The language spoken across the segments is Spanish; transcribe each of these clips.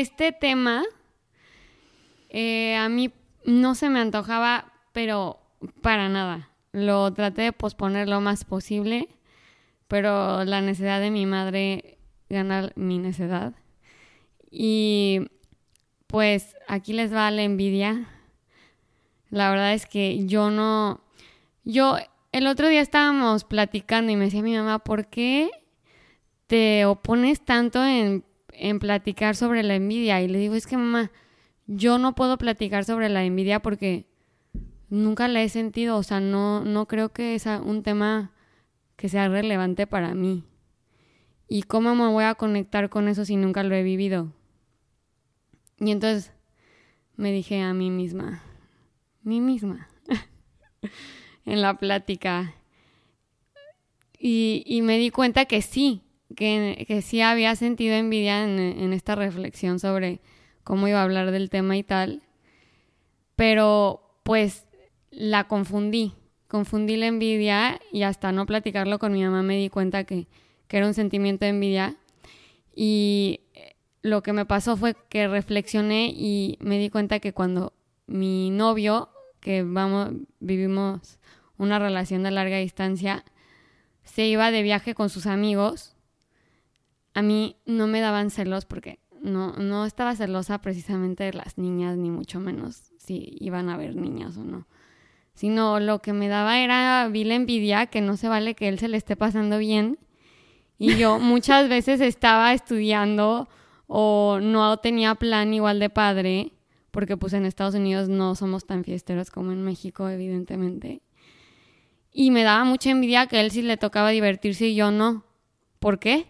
este tema eh, a mí no se me antojaba, pero para nada. Lo traté de posponer lo más posible, pero la necesidad de mi madre gana mi necedad. Y pues aquí les va la envidia. La verdad es que yo no... Yo el otro día estábamos platicando y me decía mi mamá, ¿por qué te opones tanto en, en platicar sobre la envidia? Y le digo, es que mamá, yo no puedo platicar sobre la envidia porque nunca la he sentido, o sea, no, no creo que es un tema que sea relevante para mí. ¿Y cómo me voy a conectar con eso si nunca lo he vivido? Y entonces me dije a mí misma, mí misma, en la plática. Y, y, me di cuenta que sí, que, que sí había sentido envidia en, esta reflexión sobre cómo iba a hablar del tema y tal. Pero pues la confundí, confundí la envidia y hasta no platicarlo con mi mamá me di cuenta que, que era un sentimiento de envidia. Y lo que me pasó fue que reflexioné y me di cuenta que cuando mi novio, que vamos, vivimos una relación de larga distancia, se iba de viaje con sus amigos, a mí no me daban celos porque no, no estaba celosa precisamente de las niñas, ni mucho menos si iban a ver niñas o no. Sino lo que me daba era vil envidia, que no se vale que él se le esté pasando bien. Y yo muchas veces estaba estudiando o no tenía plan igual de padre, porque pues en Estados Unidos no somos tan fiesteros como en México, evidentemente. Y me daba mucha envidia que él sí le tocaba divertirse y yo no. ¿Por qué?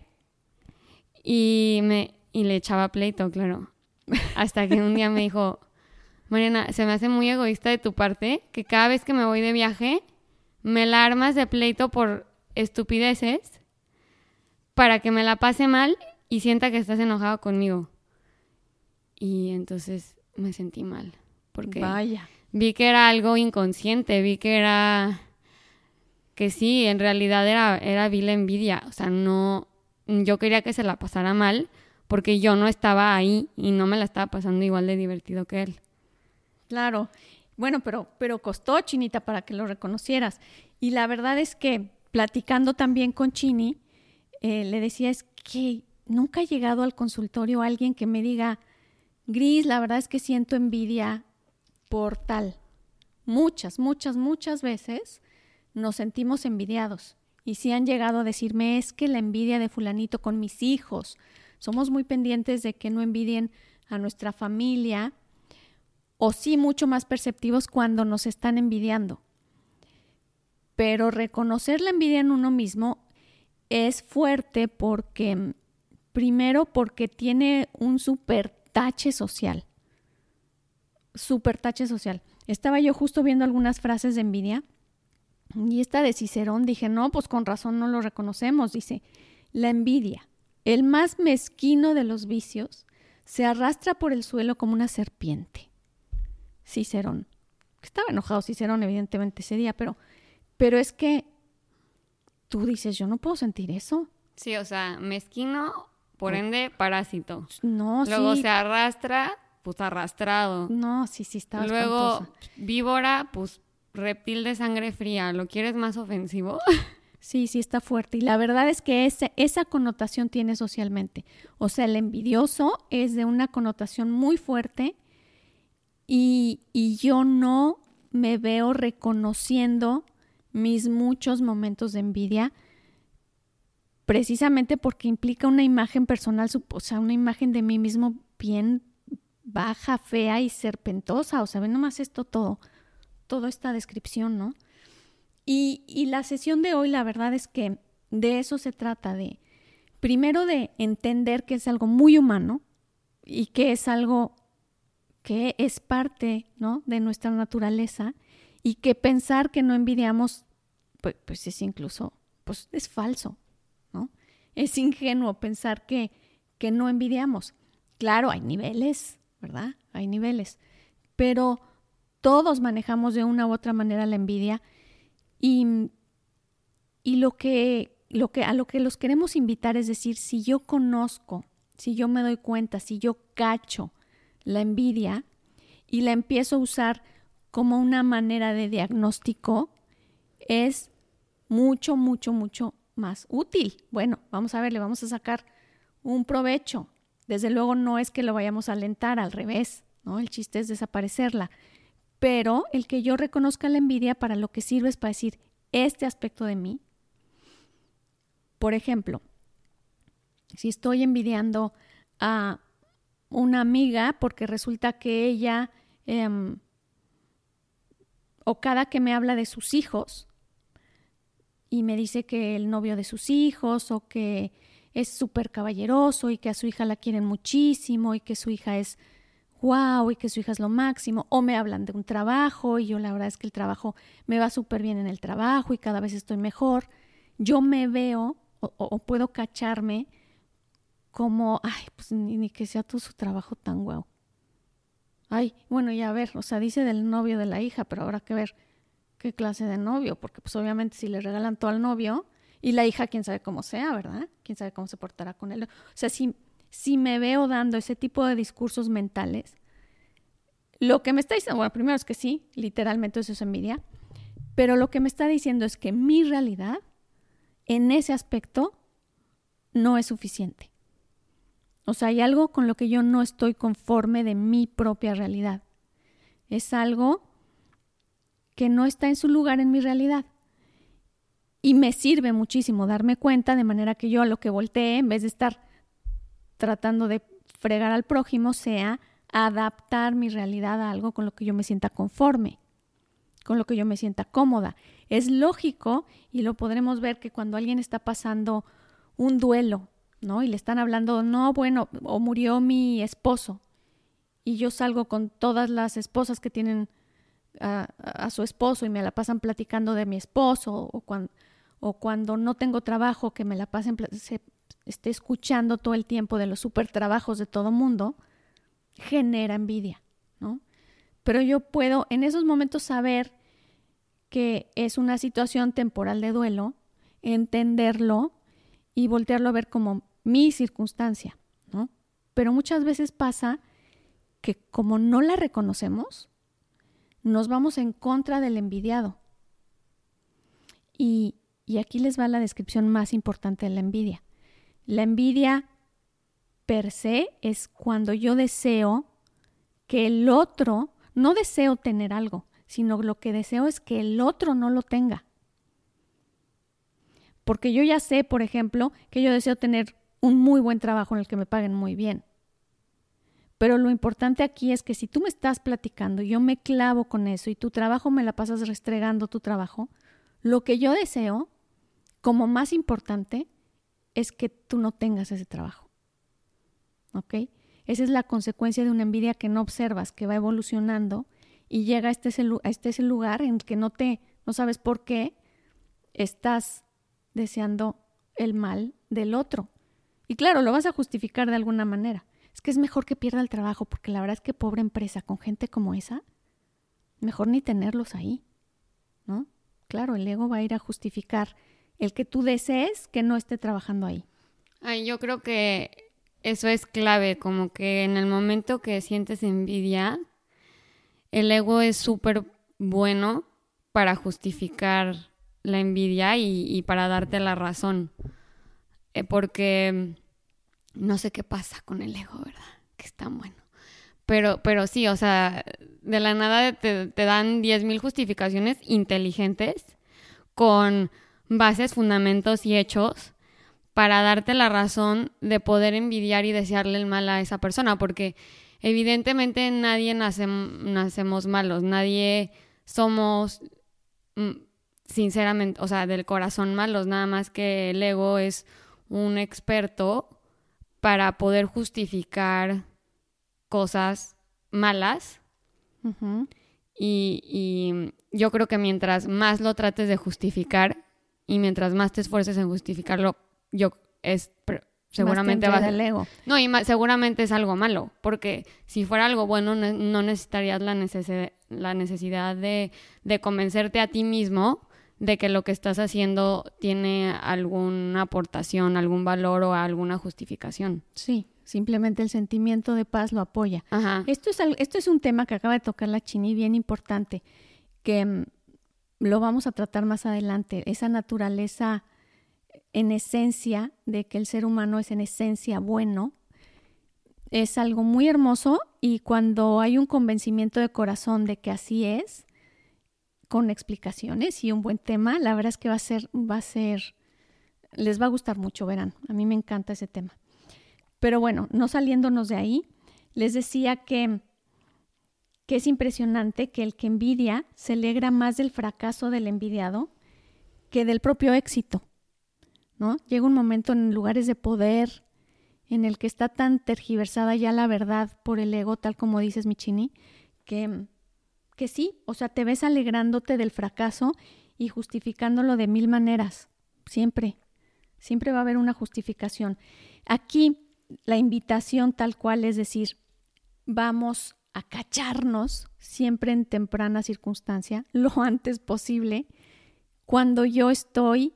Y me, y le echaba pleito, claro. Hasta que un día me dijo, Mariana, se me hace muy egoísta de tu parte que cada vez que me voy de viaje me la armas de pleito por estupideces para que me la pase mal y sienta que estás enojado conmigo. Y entonces me sentí mal. Porque Vaya. vi que era algo inconsciente, vi que era que sí, en realidad era, era vil envidia. O sea, no, yo quería que se la pasara mal, porque yo no estaba ahí y no me la estaba pasando igual de divertido que él. Claro. Bueno, pero, pero costó, Chinita, para que lo reconocieras. Y la verdad es que platicando también con Chini, eh, le decía es que nunca ha llegado al consultorio alguien que me diga, Gris, la verdad es que siento envidia por tal. Muchas, muchas, muchas veces nos sentimos envidiados. Y si han llegado a decirme, es que la envidia de fulanito con mis hijos, somos muy pendientes de que no envidien a nuestra familia o sí mucho más perceptivos cuando nos están envidiando. Pero reconocer la envidia en uno mismo es fuerte porque, primero, porque tiene un super tache social. Super tache social. Estaba yo justo viendo algunas frases de envidia y esta de Cicerón dije, no, pues con razón no lo reconocemos. Dice, la envidia el más mezquino de los vicios se arrastra por el suelo como una serpiente. Cicerón. Estaba enojado Cicerón, evidentemente, ese día, pero, pero es que tú dices, yo no puedo sentir eso. Sí, o sea, mezquino, por ende, parásito. No, Luego sí. se arrastra, pues arrastrado. No, sí, sí, estaba Luego, espantosa. víbora, pues reptil de sangre fría. ¿Lo quieres más ofensivo? Sí, sí está fuerte. Y la verdad es que ese, esa connotación tiene socialmente. O sea, el envidioso es de una connotación muy fuerte y, y yo no me veo reconociendo mis muchos momentos de envidia precisamente porque implica una imagen personal, o sea, una imagen de mí mismo bien baja, fea y serpentosa. O sea, ve nomás esto todo, toda esta descripción, ¿no? Y, y, la sesión de hoy, la verdad es que de eso se trata, de primero de entender que es algo muy humano y que es algo que es parte ¿no? de nuestra naturaleza y que pensar que no envidiamos, pues, pues es incluso, pues es falso, ¿no? Es ingenuo pensar que, que no envidiamos. Claro, hay niveles, ¿verdad? Hay niveles, pero todos manejamos de una u otra manera la envidia y, y lo, que, lo que a lo que los queremos invitar es decir, si yo conozco, si yo me doy cuenta, si yo cacho la envidia y la empiezo a usar como una manera de diagnóstico, es mucho, mucho, mucho más útil. Bueno, vamos a ver, le vamos a sacar un provecho. Desde luego no es que lo vayamos a alentar, al revés, ¿no? El chiste es desaparecerla. Pero el que yo reconozca la envidia para lo que sirve es para decir este aspecto de mí. Por ejemplo, si estoy envidiando a una amiga porque resulta que ella, em, o cada que me habla de sus hijos, y me dice que el novio de sus hijos, o que es súper caballeroso y que a su hija la quieren muchísimo y que su hija es wow y que su hija es lo máximo, o me hablan de un trabajo y yo la verdad es que el trabajo me va súper bien en el trabajo y cada vez estoy mejor, yo me veo o, puedo cacharme como, ay, pues ni, que sea todo su trabajo tan guau. Ay, bueno, ya a ver, o sea, dice del novio de la hija, pero habrá que ver qué clase de novio, porque pues obviamente si le regalan todo al novio y la hija, quién sabe cómo sea, ¿verdad? Quién sabe cómo se portará con él. O sea, si, si me veo dando ese tipo de discursos mentales, lo que me está diciendo, bueno, primero es que sí, literalmente eso es envidia, pero lo que me está diciendo es que mi realidad en ese aspecto no es suficiente. O sea, hay algo con lo que yo no estoy conforme de mi propia realidad. Es algo que no está en su lugar en mi realidad. Y me sirve muchísimo darme cuenta de manera que yo a lo que voltee, en vez de estar tratando de fregar al prójimo, sea adaptar mi realidad a algo con lo que yo me sienta conforme, con lo que yo me sienta cómoda. Es lógico y lo podremos ver que cuando alguien está pasando un duelo, ¿no? Y le están hablando, no, bueno, o murió mi esposo. Y yo salgo con todas las esposas que tienen a, su esposo y me la pasan platicando de mi esposo, o cuando, o cuando no tengo trabajo, que me la pasen, se, esté escuchando todo el tiempo de los super trabajos de todo mundo, genera envidia, ¿no? Pero yo puedo en esos momentos saber que es una situación temporal de duelo, entenderlo y voltearlo a ver como mi circunstancia, ¿no? Pero muchas veces pasa que como no la reconocemos, nos vamos en contra del envidiado. Y, y aquí les va la descripción más importante de la envidia. La envidia per se es cuando yo deseo que el otro, no deseo tener algo, sino lo que deseo es que el otro no lo tenga. Porque yo ya sé, por ejemplo, que yo deseo tener un muy buen trabajo en el que me paguen muy bien. Pero lo importante aquí es que si tú me estás platicando, yo me clavo con eso y tu trabajo me la pasas restregando tu trabajo, lo que yo deseo, como más importante, es que tú no tengas ese trabajo. ¿Ok? Esa es la consecuencia de una envidia que no observas, que va evolucionando y llega a este, este lugar en que no te, no sabes por qué estás deseando el mal del otro. Y claro, lo vas a justificar de alguna manera. Es que es mejor que pierda el trabajo, porque la verdad es que pobre empresa con gente como esa, mejor ni tenerlos ahí, ¿no? Claro, el ego va a ir a justificar el que tú desees que no esté trabajando ahí. Ay, yo creo que eso es clave, como que en el momento que sientes envidia, el ego es súper bueno para justificar la envidia y, para darte la razón. Eh, porque no sé qué pasa con el ego, ¿verdad? Que es tan bueno. Pero, pero sí, o sea, de la nada te, te dan 10.000 justificaciones inteligentes con bases, fundamentos y hechos para darte la razón de poder envidiar y desearle el mal a esa persona, porque evidentemente nadie nacemos malos, nadie somos mm, sinceramente, o sea, del corazón malos, nada más que el ego es un experto para poder justificar cosas malas. y, y, yo creo que mientras más lo trates de justificar y mientras más te esfuerces en justificarlo, yo es seguramente va a ego. No, y seguramente es algo malo, porque si fuera algo bueno no, necesitarías la, la necesidad de, de, convencerte a ti mismo de que lo que estás haciendo tiene alguna aportación, algún valor o alguna justificación. Sí, simplemente el sentimiento de paz lo apoya. Ajá. Esto es, esto es un tema que acaba de tocar la Chini, bien importante, que mm, lo vamos a tratar más adelante, esa naturaleza en esencia de que el ser humano es en esencia bueno, es algo muy hermoso y cuando hay un convencimiento de corazón de que así es, con explicaciones y un buen tema, la verdad es que va a ser, va a ser, les va a gustar mucho, verán. A mí me encanta ese tema. Pero bueno, no saliéndonos de ahí, les decía que, que es impresionante que el que envidia se alegra más del fracaso del envidiado que del propio éxito. ¿no? Llega un momento en lugares de poder en el que está tan tergiversada ya la verdad por el ego, tal como dices, Michini, que, que sí, o sea, te ves alegrándote del fracaso y justificándolo de mil maneras, siempre, siempre va a haber una justificación. Aquí la invitación tal cual es decir, vamos a cacharnos siempre en temprana circunstancia, lo antes posible, cuando yo estoy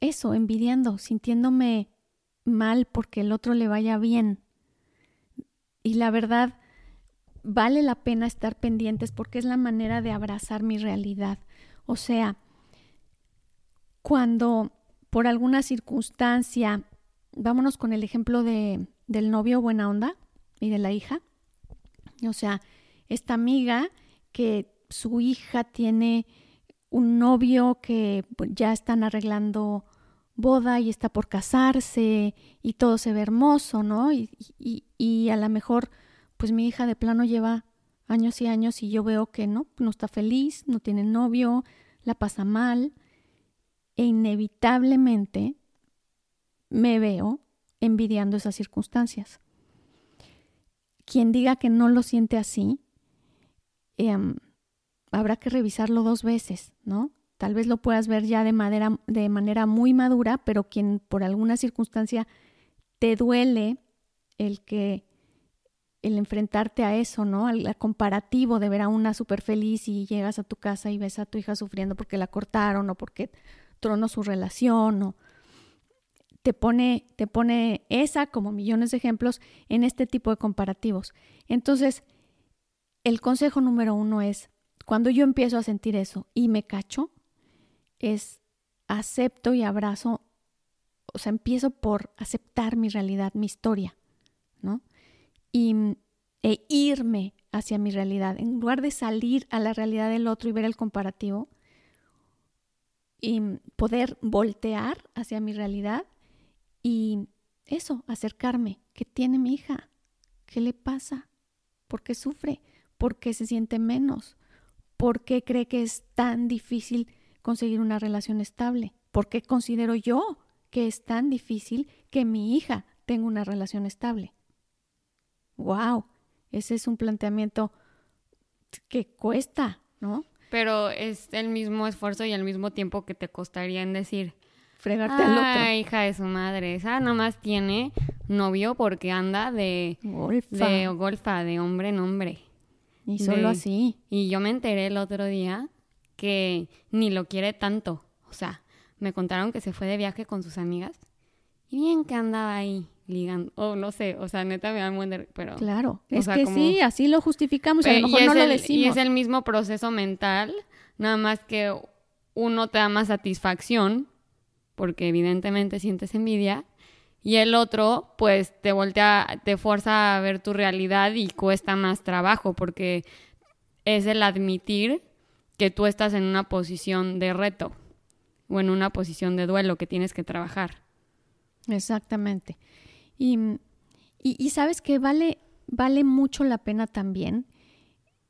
eso, envidiando, sintiéndome mal porque el otro le vaya bien. Y la verdad, vale la pena estar pendientes porque es la manera de abrazar mi realidad. O sea, cuando por alguna circunstancia vámonos con el ejemplo de, del novio buena onda y de la hija. O sea, esta amiga que su hija tiene un novio que ya están arreglando boda y está por casarse y todo se ve hermoso, ¿no? Y, y, y a lo mejor, pues mi hija de plano lleva años y años y yo veo que no, no está feliz, no tiene novio, la pasa mal e inevitablemente me veo envidiando esas circunstancias. Quien diga que no lo siente así, em, habrá que revisarlo dos veces, ¿no? Tal vez lo puedas ver ya de manera, de manera muy madura, pero quien por alguna circunstancia te duele el que el enfrentarte a eso, ¿no? Al, comparativo de ver a una súper feliz y llegas a tu casa y ves a tu hija sufriendo porque la cortaron o porque tronó su relación o te pone, te pone esa, como millones de ejemplos, en este tipo de comparativos. Entonces, el consejo número uno es, cuando yo empiezo a sentir eso y me cacho, es acepto y abrazo, o sea, empiezo por aceptar mi realidad, mi historia, ¿no? Y, e irme hacia mi realidad, en lugar de salir a la realidad del otro y ver el comparativo, y poder voltear hacia mi realidad y eso, acercarme. ¿Qué tiene mi hija? ¿Qué le pasa? ¿Por qué sufre? ¿Por qué se siente menos? ¿Por qué cree que es tan difícil conseguir una relación estable? ¿Por qué considero yo que es tan difícil que mi hija tenga una relación estable? ¡Wow! Ese es un planteamiento que cuesta, ¿no? Pero es el mismo esfuerzo y al mismo tiempo que te costaría en decir, fregarte al otro. hija de su madre. Esa nomás tiene novio porque anda de golfa, de, golfa, de hombre en hombre. Y solo así. Y yo me enteré el otro día que ni lo quiere tanto. O sea, me contaron que se fue de viaje con sus amigas y bien que andaba ahí ligando. O oh, no sé, o sea, neta me da un pero... Claro, es que sí, así lo justificamos y a lo mejor no lo decimos. Y es el mismo proceso mental, nada más que uno te da más satisfacción porque evidentemente sientes envidia, y el otro, pues te voltea, te fuerza a ver tu realidad y cuesta más trabajo, porque es el admitir que tú estás en una posición de reto o en una posición de duelo que tienes que trabajar. Exactamente. Y, y, sabes que vale, vale mucho la pena también,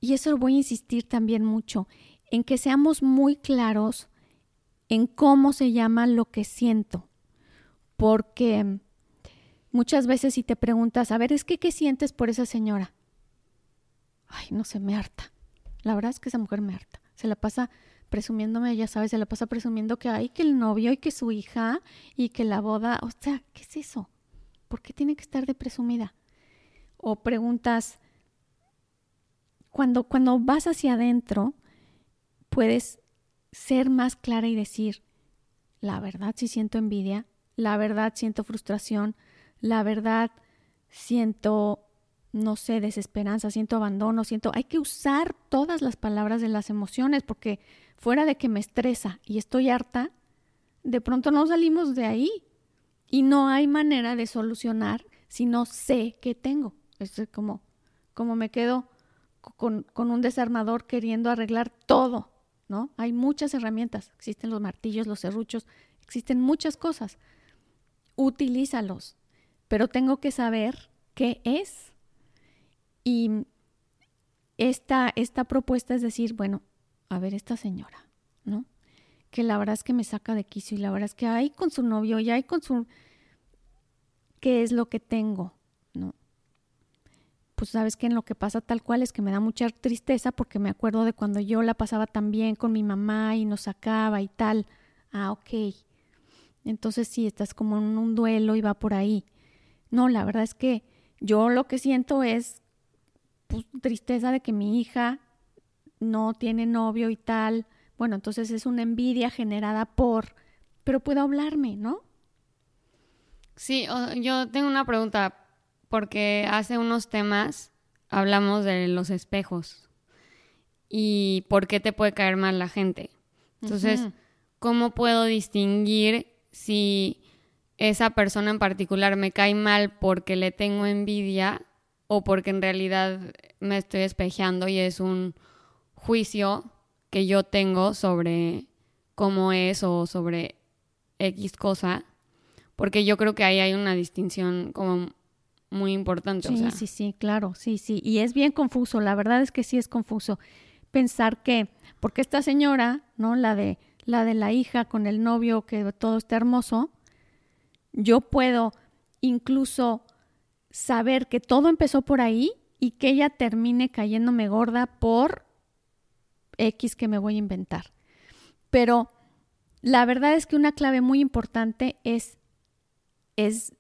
y eso lo voy a insistir también mucho, en que seamos muy claros en cómo se llama lo que siento. Porque muchas veces si te preguntas, a ver, es que, ¿qué sientes por esa señora? Ay, no sé, me harta. La verdad es que esa mujer me harta. Se la pasa presumiéndome, ya sabes, se la pasa presumiendo que hay que el novio y que su hija y que la boda, o sea, ¿qué es eso? ¿Por qué tiene que estar de presumida? O preguntas, cuando, cuando vas hacia adentro, puedes ser más clara y decir, la verdad sí siento envidia, la verdad siento frustración, la verdad siento, no sé, desesperanza, siento abandono, siento, hay que usar todas las palabras de las emociones porque fuera de que me estresa y estoy harta, de pronto no salimos de ahí y no hay manera de solucionar si no sé qué tengo. Es como, como me quedo con, con un desarmador queriendo arreglar todo, Hay muchas herramientas, existen los martillos, los serruchos, existen muchas cosas. Utilízalos, pero tengo que saber qué es. Y esta, esta propuesta es decir, bueno, a ver, esta señora, ¿no? Que la verdad es que me saca de quicio y la verdad es que hay con su novio y hay con su... ¿Qué es lo que tengo? Pues sabes que en lo que pasa tal cual es que me da mucha tristeza porque me acuerdo de cuando yo la pasaba tan bien con mi mamá y nos sacaba y tal. Ah, ok. Entonces sí, estás como en un duelo y va por ahí. No, la verdad es que yo lo que siento es pues, tristeza de que mi hija no tiene novio y tal. Bueno, entonces es una envidia generada por, pero puedo hablarme, ¿no? Sí, yo tengo una pregunta, porque hace unos temas hablamos de los espejos y por qué te puede caer mal la gente. Entonces, ¿cómo puedo distinguir si esa persona en particular me cae mal porque le tengo envidia o porque en realidad me estoy espejeando y es un juicio que yo tengo sobre cómo es o sobre X cosa, porque yo creo que ahí hay una distinción como muy importante. Sí, sí, sí, claro, sí, sí, y es bien confuso, la verdad es que sí es confuso pensar que, porque esta señora, ¿no? La de la de la hija con el novio, que todo está hermoso, yo puedo incluso saber que todo empezó por ahí y que ella termine cayéndome gorda por X que me voy a inventar. Pero la verdad es que una clave muy importante es, es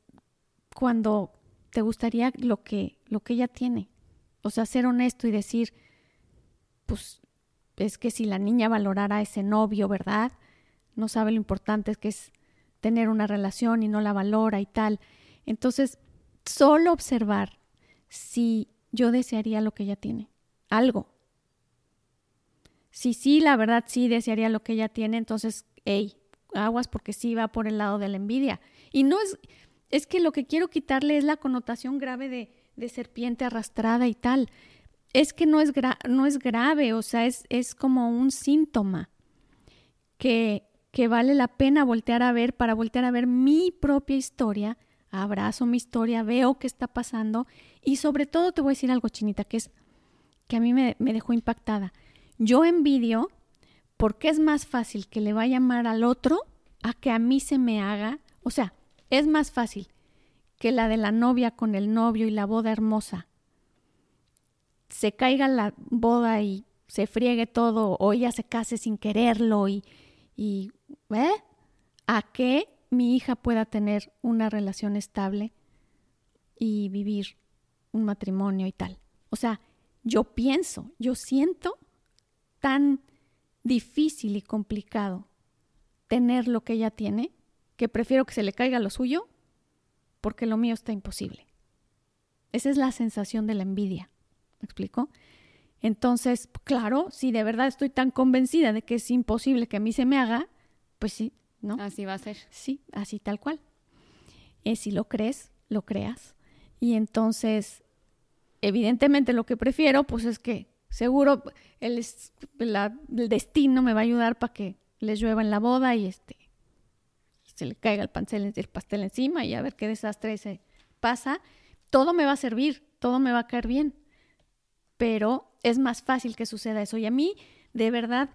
cuando te gustaría lo que, lo que ella tiene. O sea, ser honesto y decir, pues es que si la niña valorara a ese novio, ¿verdad? No sabe lo importante que es tener una relación y no la valora y tal. Entonces, solo observar si yo desearía lo que ella tiene, algo. Si sí, la verdad sí desearía lo que ella tiene, entonces, hey, aguas porque sí va por el lado de la envidia. Y no es, es que lo que quiero quitarle es la connotación grave de, serpiente arrastrada y tal es que no es, no es grave, o sea, es, es como un síntoma que, que vale la pena voltear a ver para voltear a ver mi propia historia, abrazo mi historia, veo qué está pasando y sobre todo te voy a decir algo, Chinita, que es que a mí me, me dejó impactada. Yo envidio porque es más fácil que le vaya a llamar al otro a que a mí se me haga, o sea, es más fácil que la de la novia con el novio y la boda hermosa se caiga la boda y se friegue todo o ella se case sin quererlo y, y ¿eh? a que mi hija pueda tener una relación estable y vivir un matrimonio y tal. O sea, yo pienso, yo siento tan difícil y complicado tener lo que ella tiene que prefiero que se le caiga lo suyo porque lo mío está imposible. Esa es la sensación de la envidia. ¿Me explico? Entonces, claro, si de verdad estoy tan convencida de que es imposible que a mí se me haga, pues sí, ¿no? Así va a ser. Sí, así tal cual. Eh, si lo crees, lo creas. Y entonces, evidentemente lo que prefiero, pues es que seguro el, el destino me va a ayudar para que les llueva en la boda y este le caiga el pastel, el pastel encima y a ver qué desastre se pasa. Todo me va a servir, todo me va a caer bien pero es más fácil que suceda eso. Y a mí, de verdad,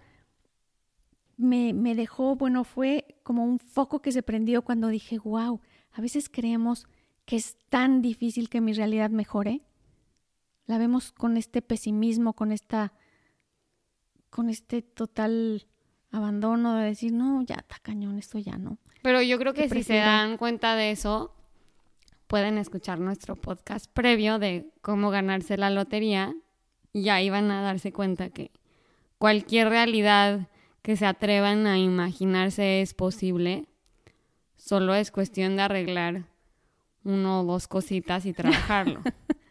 me, me dejó, bueno, fue como un foco que se prendió cuando dije, wow, a veces creemos que es tan difícil que mi realidad mejore. La vemos con este pesimismo, con esta, con este total abandono de decir, no, ya está cañón, esto ya no. Pero yo creo que si se dan cuenta de eso, pueden escuchar nuestro podcast previo de cómo ganarse la lotería ya iban a darse cuenta que cualquier realidad que se atrevan a imaginarse es posible, solo es cuestión de arreglar uno o dos cositas y trabajarlo.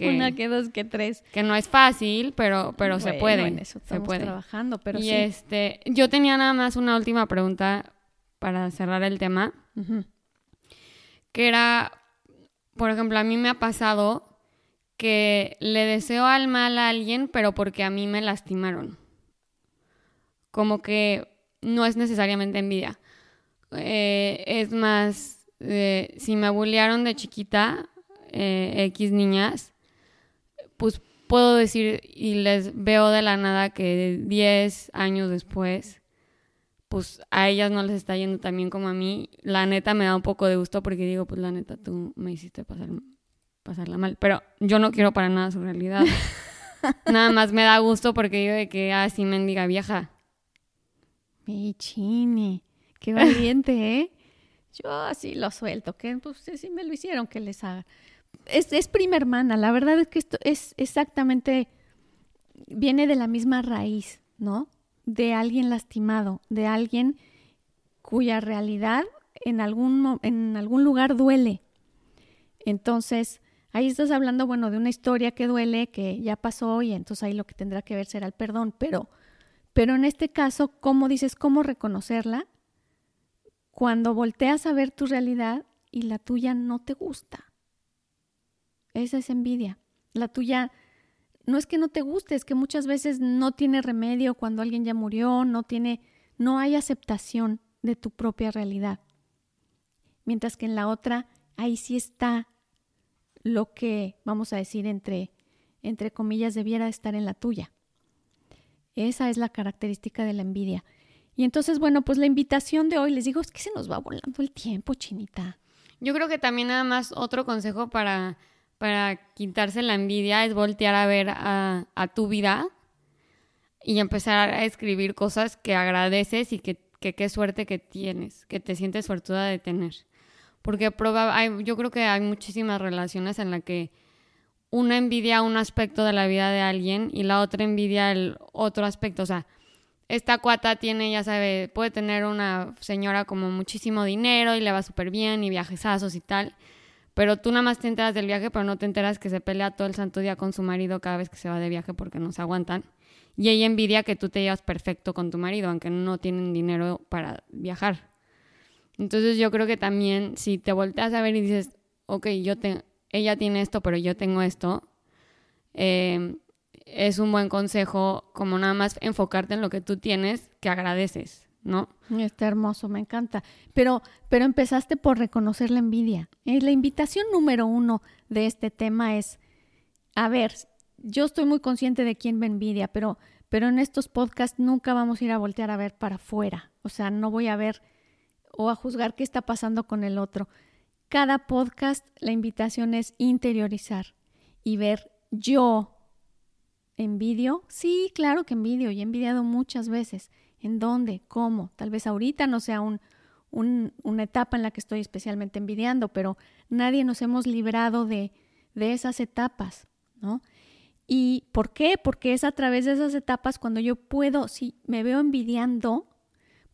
Una que dos que tres. Que no es fácil, pero, pero se puede. En eso se puede. trabajando, pero y este, yo tenía nada más una última pregunta para cerrar el tema. Que era, por ejemplo, a mí me ha pasado que le deseo al mal a alguien, pero porque a mí me lastimaron. Como que no es necesariamente envidia. Eh, es más, eh, si me bullearon de chiquita, eh, X niñas, pues puedo decir y les veo de la nada que 10 años después, pues a ellas no les está yendo tan bien como a mí. La neta me da un poco de gusto porque digo, pues la neta tú me hiciste pasar, pasarla mal. Pero yo no quiero para nada su realidad. nada más me da gusto porque digo de que así ah, mendiga vieja. Mi chini, qué valiente, ¿eh? Yo así lo suelto, que pues si me lo hicieron, que les haga es, es prima hermana. La verdad es que esto es exactamente, viene de la misma raíz, ¿no? De alguien lastimado, de alguien cuya realidad en algún, en algún lugar duele. Entonces, ahí estás hablando, bueno, de una historia que duele, que ya pasó y entonces ahí lo que tendrá que ver será el perdón. Pero, pero en este caso, ¿cómo dices cómo reconocerla? Cuando volteas a ver tu realidad y la tuya no te gusta. Esa es envidia. La tuya no es que no te guste, es que muchas veces no tiene remedio cuando alguien ya murió, no tiene, no hay aceptación de tu propia realidad. Mientras que en la otra, ahí sí está lo que, vamos a decir, entre, entre comillas, debiera estar en la tuya. Esa es la característica de la envidia. Y entonces, bueno, pues la invitación de hoy, les digo, es que se nos va volando el tiempo, chinita. Yo creo que también nada más otro consejo para para quitarse la envidia es voltear a ver a, tu vida y empezar a escribir cosas que agradeces y que qué suerte que tienes, que te sientes suertuda de tener. Porque yo creo que hay muchísimas relaciones en las que una envidia un aspecto de la vida de alguien y la otra envidia el otro aspecto. O sea, esta cuata tiene, ya sabe, puede tener una señora como muchísimo dinero y le va súper bien y viajesazos y tal pero tú nada más te enteras del viaje, pero no te enteras que se pelea todo el santo día con su marido cada vez que se va de viaje porque no se aguantan. Y ella envidia que tú te llevas perfecto con tu marido, aunque no tienen dinero para viajar. Entonces yo creo que también si te volteas a ver y dices, ok, yo te, ella tiene esto, pero yo tengo esto, eh, es un buen consejo como nada más enfocarte en lo que tú tienes que agradeces. ¿No? Está hermoso, me encanta. Pero, pero empezaste por reconocer la envidia. Eh, la invitación número uno de este tema es, a ver, yo estoy muy consciente de quién me envidia, pero, pero en estos podcasts nunca vamos a ir a voltear a ver para afuera. O sea, no voy a ver o a juzgar qué está pasando con el otro. Cada podcast, la invitación es interiorizar y ver yo envidio. Sí, claro que envidio y he envidiado muchas veces ¿En dónde? ¿Cómo? Tal vez ahorita no sea un, una etapa en la que estoy especialmente envidiando, pero nadie nos hemos librado de, de esas etapas, ¿no? ¿Y por qué? Porque es a través de esas etapas cuando yo puedo, si me veo envidiando,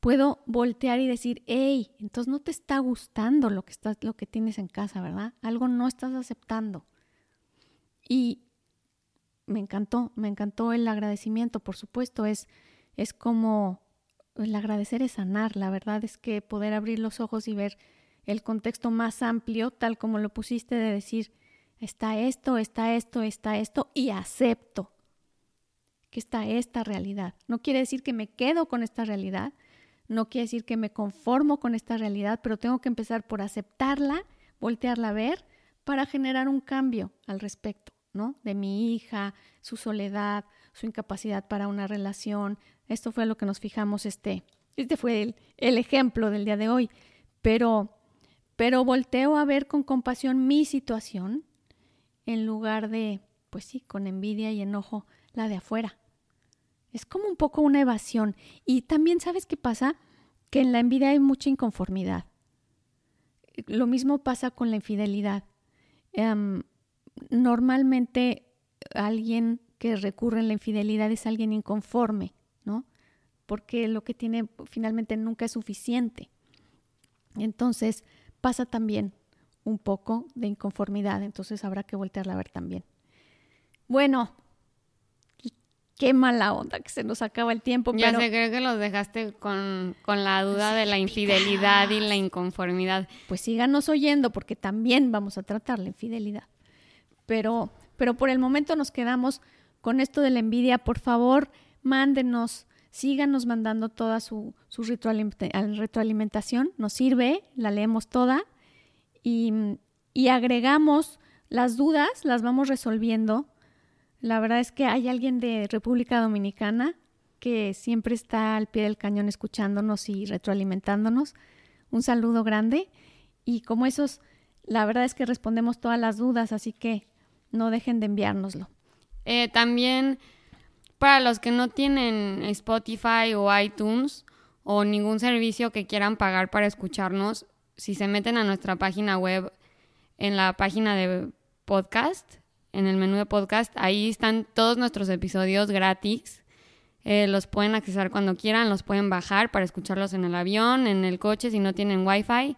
puedo voltear y decir, hey, entonces no te está gustando lo que, estás, lo que tienes en casa, ¿verdad? Algo no estás aceptando. Y me encantó, me encantó el agradecimiento, por supuesto, es es como el agradecer es sanar. La verdad es que poder abrir los ojos y ver el contexto más amplio, tal como lo pusiste, de decir, está esto, está esto, está esto, y acepto que está esta realidad. No quiere decir que me quedo con esta realidad, no quiere decir que me conformo con esta realidad, pero tengo que empezar por aceptarla, voltearla a ver, para generar un cambio al respecto, ¿no? De mi hija, su soledad, su incapacidad para una relación, esto fue lo que nos fijamos este, este fue el, el ejemplo del día de hoy. Pero, pero volteo a ver con compasión mi situación en lugar de, pues sí, con envidia y enojo la de afuera. Es como un poco una evasión. Y también, ¿sabes qué pasa? Que en la envidia hay mucha inconformidad. Lo mismo pasa con la infidelidad. Em, normalmente alguien que recurre en la infidelidad es alguien inconforme. Porque lo que tiene finalmente nunca es suficiente. Entonces pasa también un poco de inconformidad, entonces habrá que voltearla a ver también. Bueno, qué mala onda que se nos acaba el tiempo. Ya sé, creo que los dejaste con, la duda de la infidelidad y la inconformidad. Pues síganos oyendo porque también vamos a tratar la infidelidad. Pero, pero por el momento nos quedamos con esto de la envidia. Por favor, mándenos, síganos mandando toda su, su retroalimentación. Nos sirve, la leemos toda y, y agregamos las dudas, las vamos resolviendo la verdad es que hay alguien de República Dominicana que siempre está al pie del cañón escuchándonos y retroalimentándonos. Un saludo grande. Y como esos, la verdad es que respondemos todas las dudas, así que no dejen de enviárnoslo. Eh, también para los que no tienen Spotify o iTunes o ningún servicio que quieran pagar para escucharnos, si se meten a nuestra página web en la página de podcast, en el menú de podcast. Ahí están todos nuestros episodios gratis. Eh, los pueden accesar cuando quieran, los pueden bajar para escucharlos en el avión, en el coche, si no tienen wifi.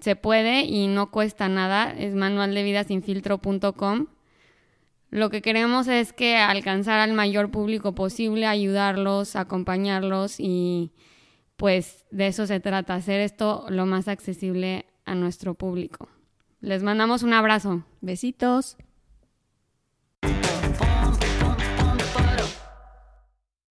Se puede y no cuesta nada. Es manualdevidasinfiltro.com. Lo que queremos es que alcanzar al mayor público posible, ayudarlos, acompañarlos y pues de eso se trata, hacer esto lo más accesible a nuestro público. Les mandamos un abrazo. Besitos.